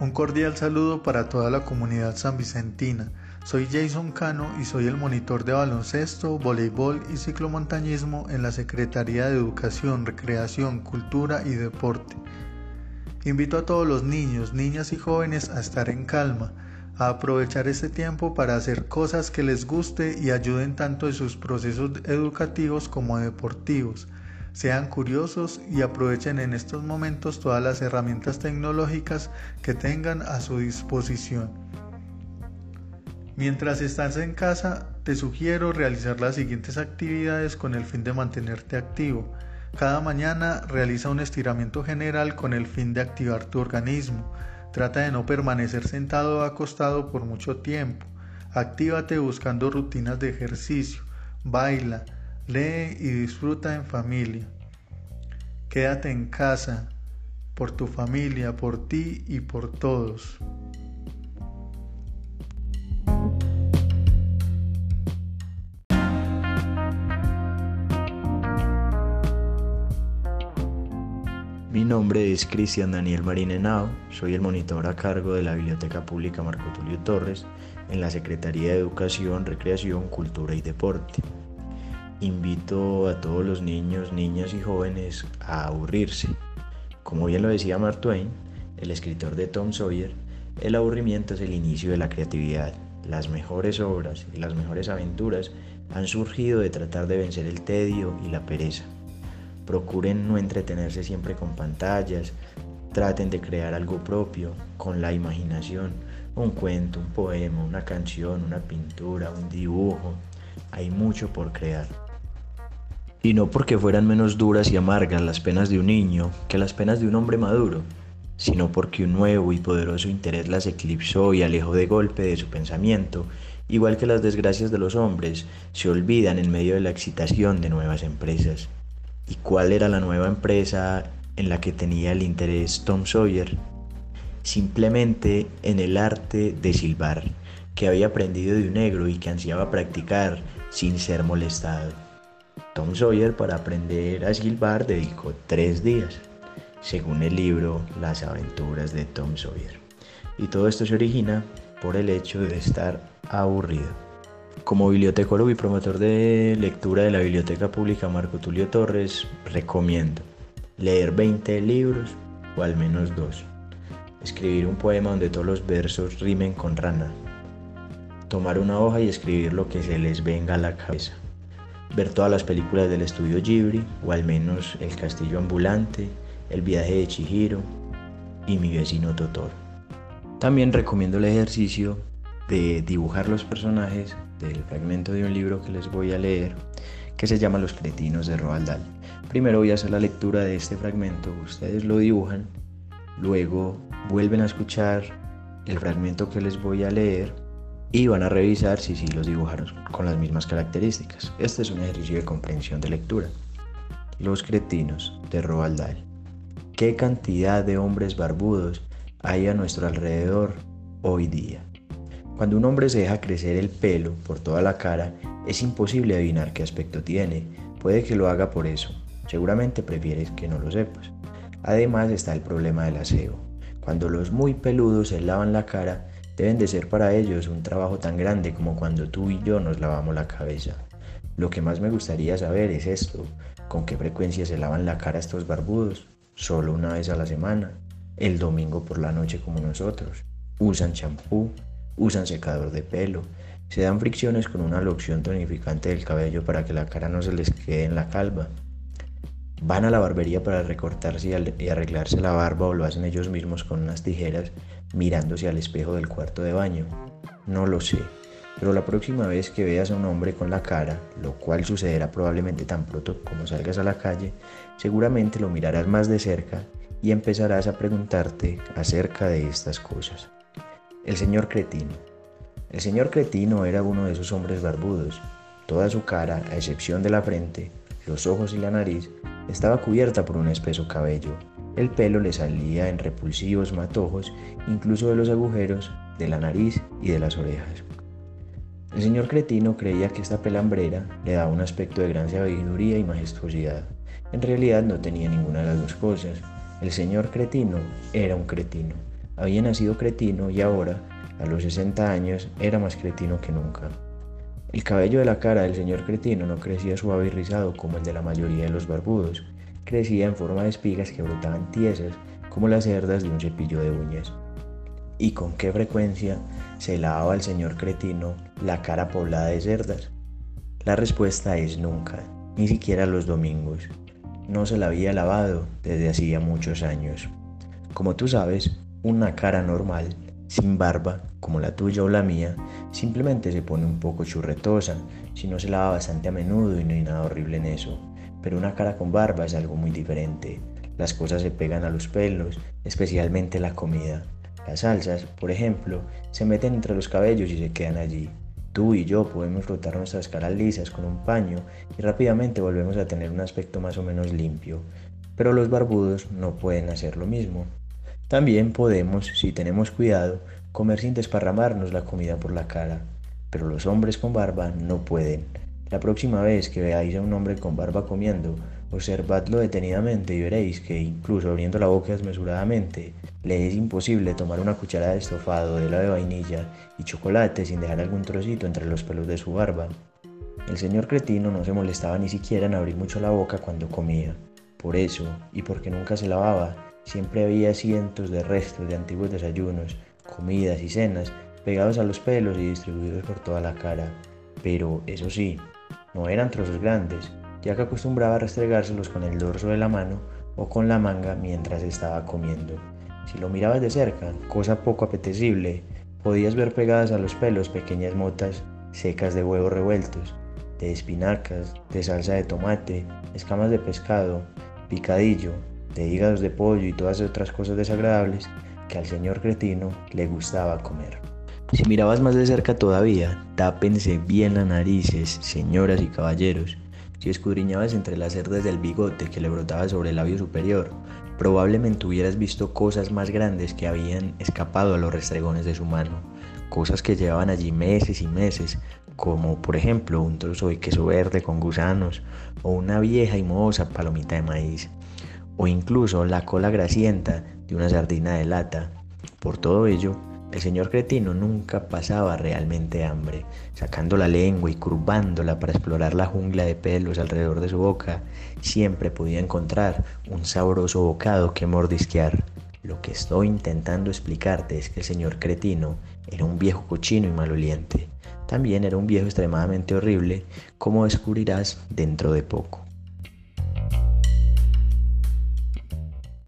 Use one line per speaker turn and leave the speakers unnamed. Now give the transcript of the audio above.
Un cordial saludo para toda la comunidad sanvicentina. Soy Jason Cano y soy el monitor de baloncesto, voleibol y ciclomontañismo en la Secretaría de Educación, Recreación, Cultura y Deporte. Invito a todos los niños, niñas y jóvenes a estar en calma, a aprovechar este tiempo para hacer cosas que les guste y ayuden tanto en sus procesos educativos como deportivos sean curiosos y aprovechen en estos momentos todas las herramientas tecnológicas que tengan a su disposición. Mientras estás en casa, te sugiero realizar las siguientes actividades con el fin de mantenerte activo. Cada mañana realiza un estiramiento general con el fin de activar tu organismo. Trata de no permanecer sentado o acostado por mucho tiempo. Actívate buscando rutinas de ejercicio. Baila, Lee y disfruta en familia. Quédate en casa, por tu familia, por ti y por todos.
Mi nombre es Cristian Daniel Marín soy el monitor a cargo de la Biblioteca Pública Marco Tulio Torres en la Secretaría de Educación, Recreación, Cultura y Deporte invito a todos los niños, niñas y jóvenes a aburrirse. Como bien lo decía Mark Twain, el escritor de Tom Sawyer, el aburrimiento es el inicio de la creatividad. Las mejores obras y las mejores aventuras han surgido de tratar de vencer el tedio y la pereza. Procuren no entretenerse siempre con pantallas, traten de crear algo propio con la imaginación, un cuento, un poema, una canción, una pintura, un dibujo. Hay mucho por crear y no porque fueran menos duras y amargas las penas de un niño que las penas de un hombre maduro, sino porque un nuevo y poderoso interés las eclipsó y alejó de golpe de su pensamiento, igual que las desgracias de los hombres se olvidan en medio de la excitación de nuevas empresas. ¿Y cuál era la nueva empresa en la que tenía el interés Tom Sawyer? Simplemente en el arte de silbar, que había aprendido de un negro y que ansiaba practicar sin ser molestado. Tom Sawyer para aprender a silbar dedicó tres días, según el libro Las aventuras de Tom Sawyer. Y todo esto se origina por el hecho de estar aburrido. Como bibliotecólogo y promotor de lectura de la Biblioteca Pública Marco Tulio Torres, recomiendo leer 20 libros o al menos dos. Escribir un poema donde todos los versos rimen con rana. Tomar una hoja y escribir lo que se les venga a la cabeza ver todas las películas del estudio Ghibli, o al menos El Castillo Ambulante, El viaje de Chihiro y Mi vecino Totoro. También recomiendo el ejercicio de dibujar los personajes del fragmento de un libro que les voy a leer, que se llama Los cretinos de Roald Dahl. Primero voy a hacer la lectura de este fragmento, ustedes lo dibujan, luego vuelven a escuchar el fragmento que les voy a leer y van a revisar si sí los dibujaron con las mismas características. Este es un ejercicio de comprensión de lectura. Los cretinos de Roald Dahl. ¿Qué cantidad de hombres barbudos hay a nuestro alrededor hoy día? Cuando un hombre se deja crecer el pelo por toda la cara, es imposible adivinar qué aspecto tiene. Puede que lo haga por eso. Seguramente prefieres que no lo sepas. Además está el problema del aseo. Cuando los muy peludos se lavan la cara, deben de ser para ellos un trabajo tan grande como cuando tú y yo nos lavamos la cabeza. Lo que más me gustaría saber es esto, con qué frecuencia se lavan la cara estos barbudos, solo una vez a la semana, el domingo por la noche como nosotros. Usan champú, usan secador de pelo, se dan fricciones con una loción tonificante del cabello para que la cara no se les quede en la calva. Van a la barbería para recortarse y arreglarse la barba o lo hacen ellos mismos con unas tijeras mirándose al espejo del cuarto de baño. No lo sé, pero la próxima vez que veas a un hombre con la cara, lo cual sucederá probablemente tan pronto como salgas a la calle, seguramente lo mirarás más de cerca y empezarás a preguntarte acerca de estas cosas. El señor cretino. El señor cretino era uno de esos hombres barbudos. Toda su cara, a excepción de la frente, los ojos y la nariz, estaba cubierta por un espeso cabello. El pelo le salía en repulsivos matojos, incluso de los agujeros de la nariz y de las orejas. El señor cretino creía que esta pelambrera le daba un aspecto de gran sabiduría y majestuosidad. En realidad no tenía ninguna de las dos cosas. El señor cretino era un cretino. Había nacido cretino y ahora, a los 60 años, era más cretino que nunca. El cabello de la cara del señor cretino no crecía suave y rizado como el de la mayoría de los barbudos, crecía en forma de espigas que brotaban tiesas como las cerdas de un cepillo de uñas. ¿Y con qué frecuencia se lavaba el señor cretino la cara poblada de cerdas? La respuesta es nunca, ni siquiera los domingos. No se la había lavado desde hacía muchos años. Como tú sabes, una cara normal sin barba, como la tuya o la mía, simplemente se pone un poco churretosa, si no se lava bastante a menudo y no hay nada horrible en eso. Pero una cara con barba es algo muy diferente. Las cosas se pegan a los pelos, especialmente la comida. Las salsas, por ejemplo, se meten entre los cabellos y se quedan allí. Tú y yo podemos frotar nuestras caras lisas con un paño y rápidamente volvemos a tener un aspecto más o menos limpio. Pero los barbudos no pueden hacer lo mismo. También podemos, si tenemos cuidado, comer sin desparramarnos la comida por la cara, pero los hombres con barba no pueden. La próxima vez que veáis a un hombre con barba comiendo, observadlo detenidamente y veréis que, incluso abriendo la boca desmesuradamente, le es imposible tomar una cucharada de estofado de helado de vainilla y chocolate sin dejar algún trocito entre los pelos de su barba. El señor cretino no se molestaba ni siquiera en abrir mucho la boca cuando comía. Por eso, y porque nunca se lavaba, Siempre había cientos de restos de antiguos desayunos, comidas y cenas pegados a los pelos y distribuidos por toda la cara. Pero, eso sí, no eran trozos grandes, ya que acostumbraba a restregárselos con el dorso de la mano o con la manga mientras estaba comiendo. Si lo mirabas de cerca, cosa poco apetecible, podías ver pegadas a los pelos pequeñas motas secas de huevos revueltos, de espinacas, de salsa de tomate, escamas de pescado, picadillo, de hígados de pollo y todas otras cosas desagradables que al señor cretino le gustaba comer. Si mirabas más de cerca todavía, tápense bien las narices, señoras y caballeros. Si escudriñabas entre las cerdas del bigote que le brotaba sobre el labio superior, probablemente hubieras visto cosas más grandes que habían escapado a los restregones de su mano, cosas que llevaban allí meses y meses, como por ejemplo un trozo de queso verde con gusanos o una vieja y mohosa palomita de maíz o incluso la cola grasienta de una sardina de lata. Por todo ello, el señor cretino nunca pasaba realmente hambre, sacando la lengua y curvándola para explorar la jungla de pelos alrededor de su boca, siempre podía encontrar un sabroso bocado que mordisquear. Lo que estoy intentando explicarte es que el señor cretino era un viejo cochino y maloliente. También era un viejo extremadamente horrible, como descubrirás dentro de poco.